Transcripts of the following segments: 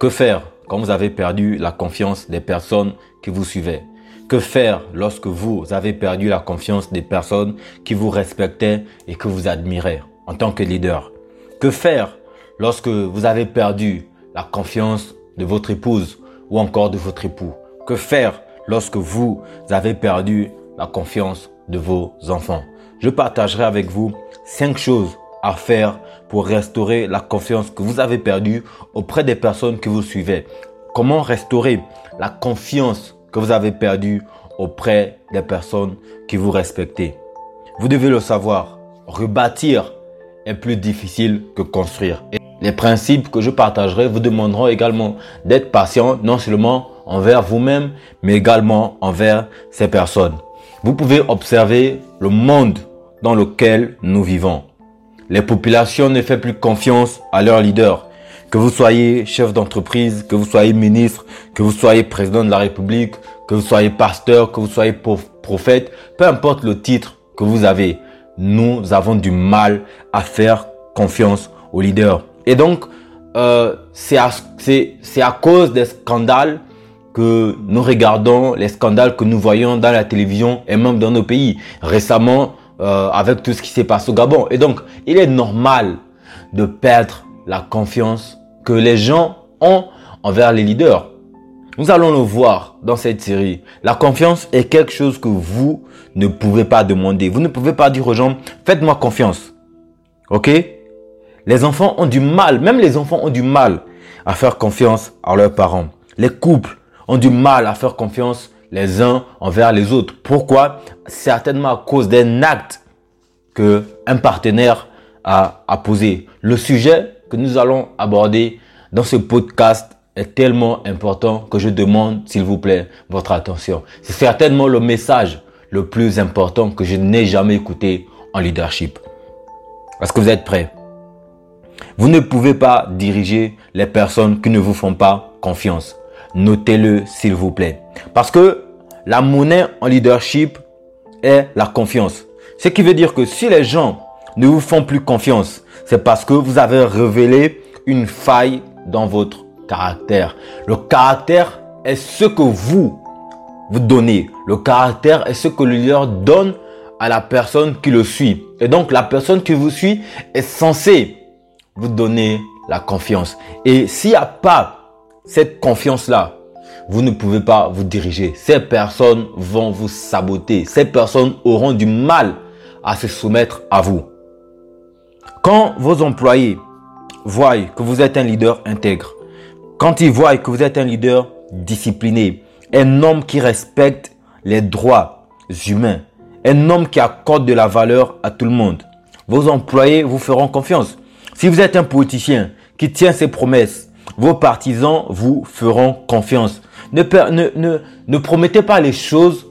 Que faire quand vous avez perdu la confiance des personnes qui vous suivaient? Que faire lorsque vous avez perdu la confiance des personnes qui vous respectaient et que vous admiraient en tant que leader? Que faire lorsque vous avez perdu la confiance de votre épouse ou encore de votre époux? Que faire lorsque vous avez perdu la confiance de vos enfants? Je partagerai avec vous cinq choses à faire pour restaurer la confiance que vous avez perdue auprès des personnes que vous suivez. Comment restaurer la confiance que vous avez perdue auprès des personnes qui vous respectez? Vous devez le savoir, rebâtir est plus difficile que construire. Les principes que je partagerai vous demanderont également d'être patient, non seulement envers vous-même, mais également envers ces personnes. Vous pouvez observer le monde dans lequel nous vivons. Les populations ne font plus confiance à leurs leaders. Que vous soyez chef d'entreprise, que vous soyez ministre, que vous soyez président de la République, que vous soyez pasteur, que vous soyez prophète, peu importe le titre que vous avez, nous avons du mal à faire confiance aux leaders. Et donc, euh, c'est à, à cause des scandales que nous regardons, les scandales que nous voyons dans la télévision et même dans nos pays. Récemment, euh, avec tout ce qui s'est passé au Gabon. Et donc, il est normal de perdre la confiance que les gens ont envers les leaders. Nous allons le voir dans cette série. La confiance est quelque chose que vous ne pouvez pas demander. Vous ne pouvez pas dire aux gens, faites-moi confiance. Ok? Les enfants ont du mal, même les enfants ont du mal à faire confiance à leurs parents. Les couples ont du mal à faire confiance les uns envers les autres. Pourquoi? Certainement à cause d'un acte que un partenaire a, posé. Le sujet que nous allons aborder dans ce podcast est tellement important que je demande, s'il vous plaît, votre attention. C'est certainement le message le plus important que je n'ai jamais écouté en leadership. Est-ce que vous êtes prêts? Vous ne pouvez pas diriger les personnes qui ne vous font pas confiance. Notez-le, s'il vous plaît. Parce que la monnaie en leadership est la confiance. Ce qui veut dire que si les gens ne vous font plus confiance, c'est parce que vous avez révélé une faille dans votre caractère. Le caractère est ce que vous vous donnez. Le caractère est ce que le leader donne à la personne qui le suit. Et donc la personne qui vous suit est censée vous donner la confiance. Et s'il n'y a pas cette confiance-là, vous ne pouvez pas vous diriger. Ces personnes vont vous saboter. Ces personnes auront du mal à se soumettre à vous. Quand vos employés voient que vous êtes un leader intègre, quand ils voient que vous êtes un leader discipliné, un homme qui respecte les droits humains, un homme qui accorde de la valeur à tout le monde, vos employés vous feront confiance. Si vous êtes un politicien qui tient ses promesses, vos partisans vous feront confiance. Ne, promettez pas les choses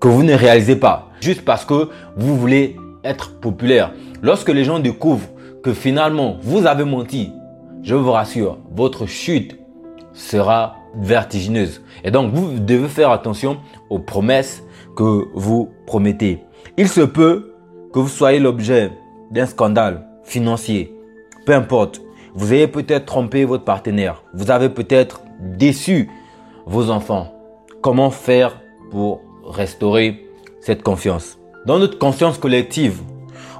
que vous ne réalisez pas, juste parce que vous voulez être populaire. Lorsque les gens découvrent que finalement vous avez menti, je vous rassure, votre chute sera vertigineuse. Et donc, vous devez faire attention aux promesses que vous promettez. Il se peut que vous soyez l'objet d'un scandale financier. Peu importe. Vous ayez peut-être trompé votre partenaire. Vous avez peut-être déçu vos enfants. Comment faire pour restaurer cette confiance? Dans notre conscience collective,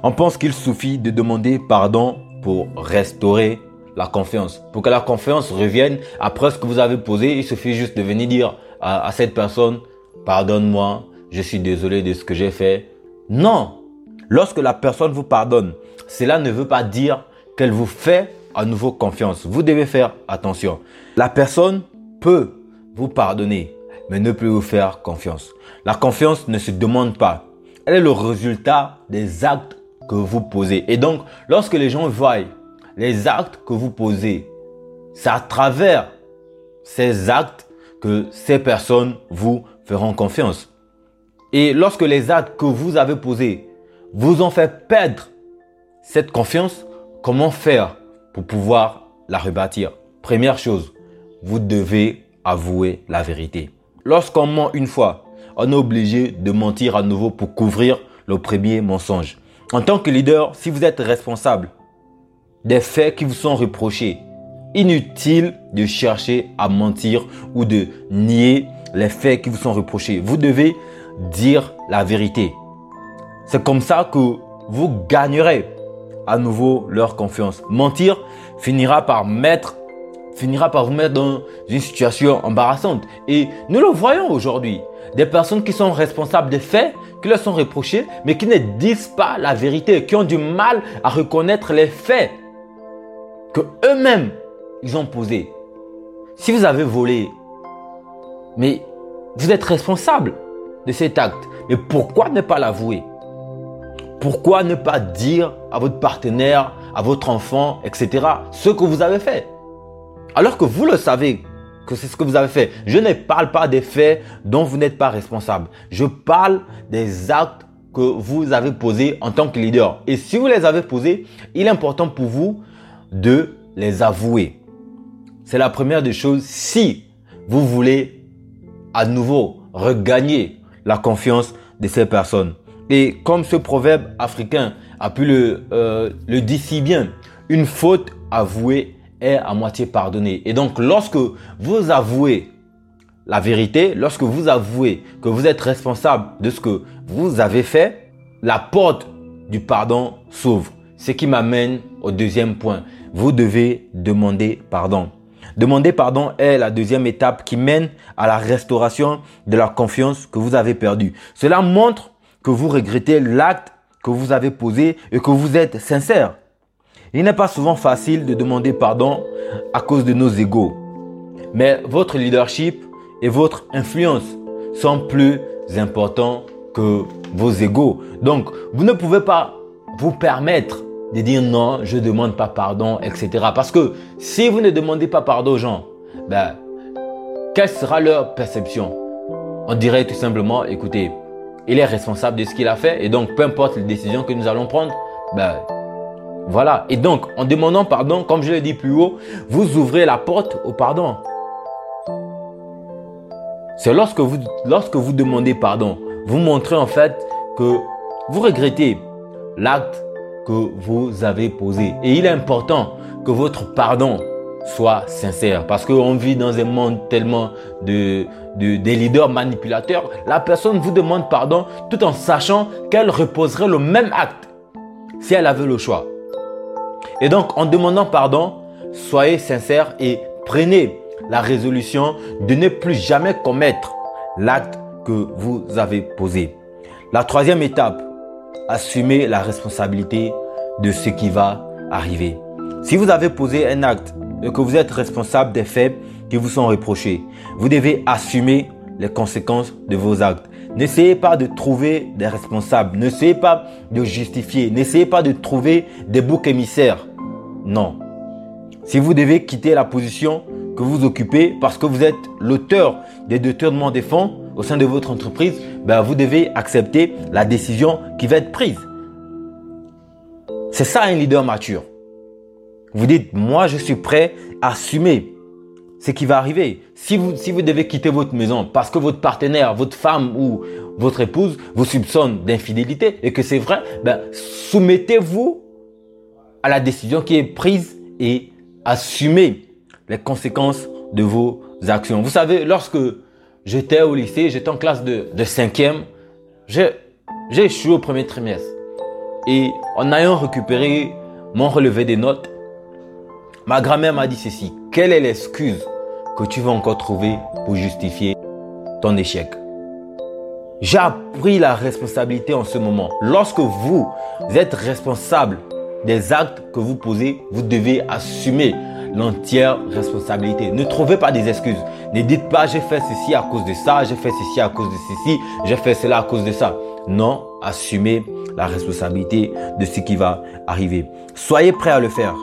on pense qu'il suffit de demander pardon pour restaurer la confiance. Pour que la confiance revienne après ce que vous avez posé, il suffit juste de venir dire à, à cette personne, pardonne-moi, je suis désolé de ce que j'ai fait. Non. Lorsque la personne vous pardonne, cela ne veut pas dire qu'elle vous fait nouveau confiance. Vous devez faire attention. La personne peut vous pardonner, mais ne plus vous faire confiance. La confiance ne se demande pas. Elle est le résultat des actes que vous posez. Et donc, lorsque les gens voient les actes que vous posez, c'est à travers ces actes que ces personnes vous feront confiance. Et lorsque les actes que vous avez posés vous ont fait perdre cette confiance, comment faire? Pour pouvoir la rebâtir Première chose, vous devez avouer la vérité. Lorsqu'on ment une fois, on est obligé de mentir à nouveau pour couvrir le premier mensonge. En tant que leader, si vous êtes responsable des faits qui vous sont reprochés, inutile de chercher à mentir ou de nier les faits qui vous sont reprochés. Vous devez dire la vérité. C'est comme ça que vous gagnerez à nouveau leur confiance. Mentir finira par mettre finira par vous mettre dans une situation embarrassante. Et nous le voyons aujourd'hui. Des personnes qui sont responsables des faits qui leur sont reprochés, mais qui ne disent pas la vérité, qui ont du mal à reconnaître les faits que eux-mêmes ils ont posés. Si vous avez volé, mais vous êtes responsable de cet acte, mais pourquoi ne pas l'avouer? Pourquoi ne pas dire à votre partenaire, à votre enfant, etc., ce que vous avez fait? Alors que vous le savez que c'est ce que vous avez fait. Je ne parle pas des faits dont vous n'êtes pas responsable. Je parle des actes que vous avez posés en tant que leader. Et si vous les avez posés, il est important pour vous de les avouer. C'est la première des choses si vous voulez à nouveau regagner la confiance de ces personnes. Et comme ce proverbe africain a pu le, euh, le dire si bien, une faute avouée est à moitié pardonné. Et donc, lorsque vous avouez la vérité, lorsque vous avouez que vous êtes responsable de ce que vous avez fait, la porte du pardon s'ouvre. Ce qui m'amène au deuxième point. Vous devez demander pardon. Demander pardon est la deuxième étape qui mène à la restauration de la confiance que vous avez perdue. Cela montre que vous regrettez l'acte que vous avez posé et que vous êtes sincère. Il n'est pas souvent facile de demander pardon à cause de nos égaux. Mais votre leadership et votre influence sont plus importants que vos égaux. Donc, vous ne pouvez pas vous permettre de dire non, je ne demande pas pardon, etc. Parce que si vous ne demandez pas pardon aux gens, ben, quelle sera leur perception? On dirait tout simplement, écoutez, il est responsable de ce qu'il a fait et donc peu importe les décisions que nous allons prendre, ben, voilà. Et donc, en demandant pardon, comme je l'ai dit plus haut, vous ouvrez la porte au pardon. C'est lorsque vous, lorsque vous demandez pardon, vous montrez en fait que vous regrettez l'acte que vous avez posé. Et il est important que votre pardon soit sincère parce qu'on vit dans un monde tellement de, de, des leaders manipulateurs. La personne vous demande pardon tout en sachant qu'elle reposerait le même acte si elle avait le choix. Et donc, en demandant pardon, soyez sincère et prenez la résolution de ne plus jamais commettre l'acte que vous avez posé. La troisième étape, assumez la responsabilité de ce qui va arriver. Si vous avez posé un acte que vous êtes responsable des faits qui vous sont reprochés, vous devez assumer les conséquences de vos actes. N'essayez pas de trouver des responsables. N'essayez pas de justifier. N'essayez pas de trouver des boucs émissaires. Non. Si vous devez quitter la position que vous occupez parce que vous êtes l'auteur des détournements des fonds au sein de votre entreprise, ben vous devez accepter la décision qui va être prise. C'est ça un leader mature. Vous dites, moi je suis prêt à assumer ce qui va arriver. Si vous, si vous devez quitter votre maison parce que votre partenaire, votre femme ou votre épouse vous soupçonne d'infidélité et que c'est vrai, ben, soumettez-vous à la décision qui est prise et assumez les conséquences de vos actions. Vous savez, lorsque j'étais au lycée, j'étais en classe de, de cinquième, j'ai échoué au premier trimestre. Et en ayant récupéré mon relevé des notes, ma grand-mère m'a dit ceci. Quelle est l'excuse que tu vas encore trouver pour justifier ton échec? J'ai appris la responsabilité en ce moment. Lorsque vous êtes responsable des actes que vous posez, vous devez assumer l'entière responsabilité. Ne trouvez pas des excuses. Ne dites pas j'ai fait ceci à cause de ça, j'ai fait ceci à cause de ceci, j'ai fait cela à cause de ça. Non, assumez la responsabilité de ce qui va arriver. Soyez prêt à le faire.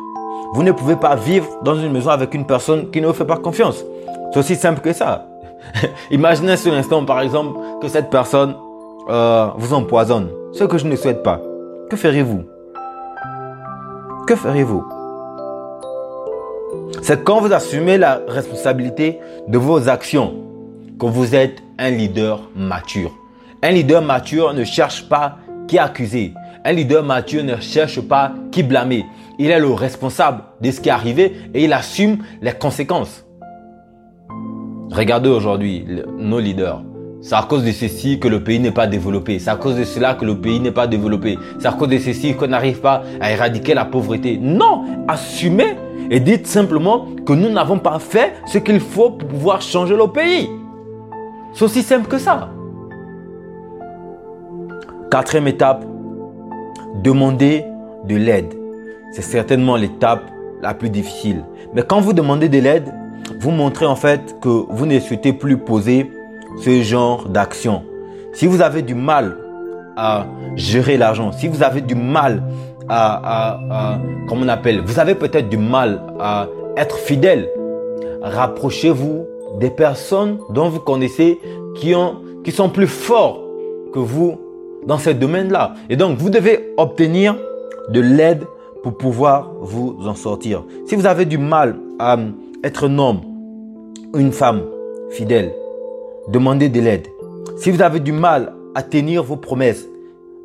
Vous ne pouvez pas vivre dans une maison avec une personne qui ne vous fait pas confiance. C'est aussi simple que ça. Imaginez sur l'instant, par exemple, que cette personne euh, vous empoisonne. Ce que je ne souhaite pas. Que ferez-vous? Que ferez-vous? C'est quand vous assumez la responsabilité de vos actions que vous êtes un leader mature. Un leader mature ne cherche pas qui accuser. Un leader mature ne cherche pas qui blâmer. Il est le responsable de ce qui est arrivé et il assume les conséquences. Regardez aujourd'hui nos leaders. C'est à cause de ceci que le pays n'est pas développé. C'est à cause de cela que le pays n'est pas développé. C'est à cause de ceci qu'on n'arrive pas à éradiquer la pauvreté. Non, assumez et dites simplement que nous n'avons pas fait ce qu'il faut pour pouvoir changer le pays. C'est aussi simple que ça. Quatrième étape, demander de l'aide. C'est certainement l'étape la plus difficile. Mais quand vous demandez de l'aide, vous montrez en fait que vous ne souhaitez plus poser ce genre d'action. Si vous avez du mal à gérer l'argent, si vous avez du mal à, à, comment on appelle, vous avez peut-être du mal à être fidèle, rapprochez-vous des personnes dont vous connaissez qui, ont, qui sont plus forts que vous dans ce domaine-là. Et donc, vous devez obtenir de l'aide pour pouvoir vous en sortir. Si vous avez du mal à être un homme, une femme fidèle, demandez de l'aide. Si vous avez du mal à tenir vos promesses,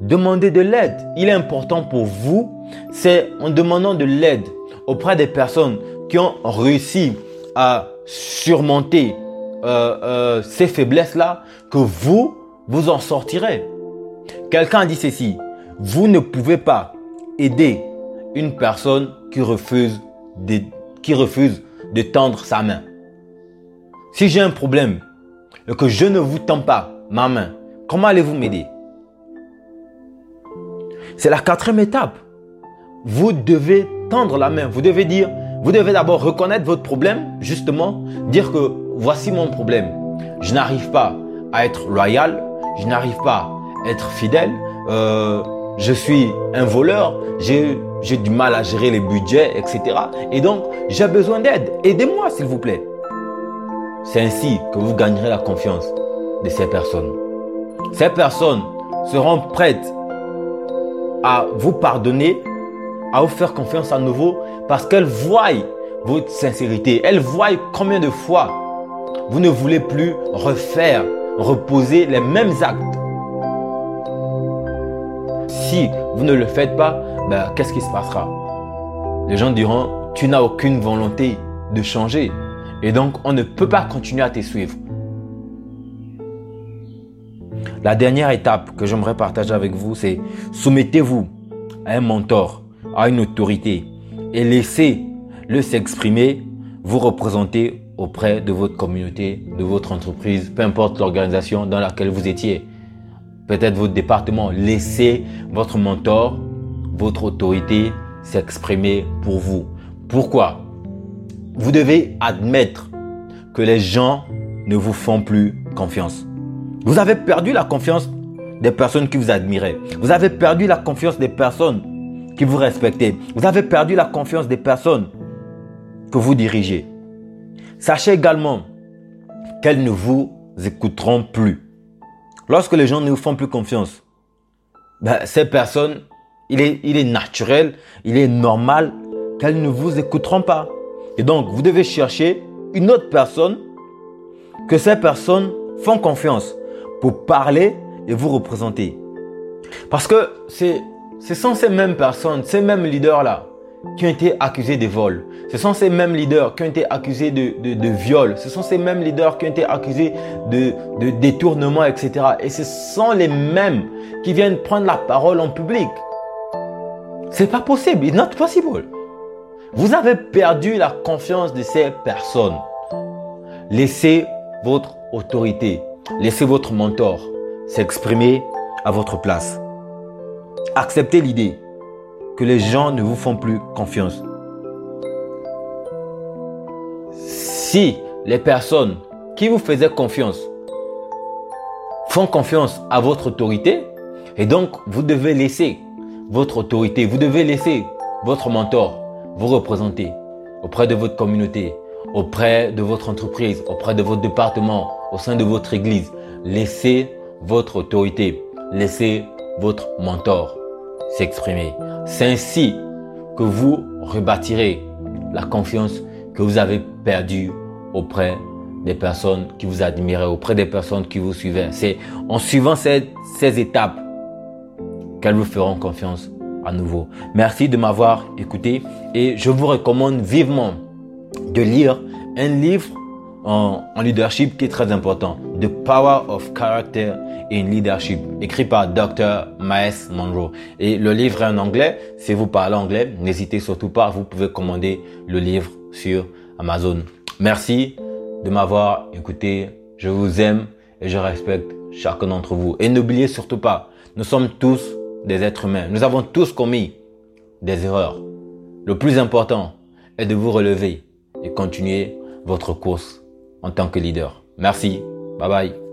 demandez de l'aide. Il est important pour vous, c'est en demandant de l'aide auprès des personnes qui ont réussi à surmonter euh, euh, ces faiblesses-là que vous, vous en sortirez. Quelqu'un dit ceci, vous ne pouvez pas aider une personne qui refuse de, qui refuse de tendre sa main. Si j'ai un problème et que je ne vous tends pas ma main, comment allez-vous m'aider? C'est la quatrième étape. Vous devez tendre la main. Vous devez dire, vous devez d'abord reconnaître votre problème, justement, dire que voici mon problème. Je n'arrive pas à être loyal, je n'arrive pas à être fidèle, euh, je suis un voleur, j'ai du mal à gérer les budgets, etc. Et donc, j'ai besoin d'aide. Aidez-moi, s'il vous plaît. C'est ainsi que vous gagnerez la confiance de ces personnes. Ces personnes seront prêtes à vous pardonner, à vous faire confiance à nouveau, parce qu'elles voient votre sincérité. Elles voient combien de fois vous ne voulez plus refaire, reposer les mêmes actes. Si vous ne le faites pas, ben, qu'est-ce qui se passera? Les gens diront, tu n'as aucune volonté de changer. Et donc, on ne peut pas continuer à te suivre. La dernière étape que j'aimerais partager avec vous, c'est soumettez-vous à un mentor, à une autorité et laissez-le s'exprimer, vous représenter auprès de votre communauté, de votre entreprise, peu importe l'organisation dans laquelle vous étiez. Peut-être votre département. Laissez votre mentor, votre autorité s'exprimer pour vous. Pourquoi? Vous devez admettre que les gens ne vous font plus confiance. Vous avez perdu la confiance des personnes qui vous admiraient. Vous avez perdu la confiance des personnes qui vous respectaient. Vous avez perdu la confiance des personnes que vous dirigez. Sachez également qu'elles ne vous écouteront plus. Lorsque les gens ne vous font plus confiance, ben, ces personnes, il est, naturel, il est normal qu'elles ne vous écouteront pas. Et donc, vous devez chercher une autre personne que ces personnes font confiance pour parler et vous représenter. Parce que ce sont ces mêmes personnes, ces mêmes leaders-là qui ont été accusés de vol. Ce sont ces mêmes leaders qui ont été accusés de, de, viol. Ce sont ces mêmes leaders qui ont été accusés de, de détournement, etc. Et ce sont les mêmes qui viennent prendre la parole en public. C'est pas possible. It's not possible. Vous avez perdu la confiance de ces personnes. Laissez votre autorité, laissez votre mentor s'exprimer à votre place. Acceptez l'idée que les gens ne vous font plus confiance. Si les personnes qui vous faisaient confiance font confiance à votre autorité, et donc vous devez laisser votre autorité, vous devez laisser votre mentor vous représentez auprès de votre communauté, auprès de votre entreprise, auprès de votre département, au sein de votre église. Laissez votre autorité, laissez votre mentor s'exprimer. C'est ainsi que vous rebâtirez la confiance que vous avez perdue auprès des personnes qui vous admiraient, auprès des personnes qui vous suivaient. C'est en suivant ces étapes qu'elles vous feront confiance à nouveau. Merci de m'avoir écouté et je vous recommande vivement de lire un livre en, leadership qui est très important. The Power of Character in Leadership, écrit par Dr. Miles Monroe. Et le livre est en anglais. Si vous parlez anglais, n'hésitez surtout pas. Vous pouvez commander le livre sur Amazon. Merci de m'avoir écouté. Je vous aime et je respecte chacun d'entre vous. Et n'oubliez surtout pas, nous sommes tous des êtres humains. Nous avons tous commis des erreurs. Le plus important est de vous relever et continuer votre course en tant que leader. Merci. Bye bye.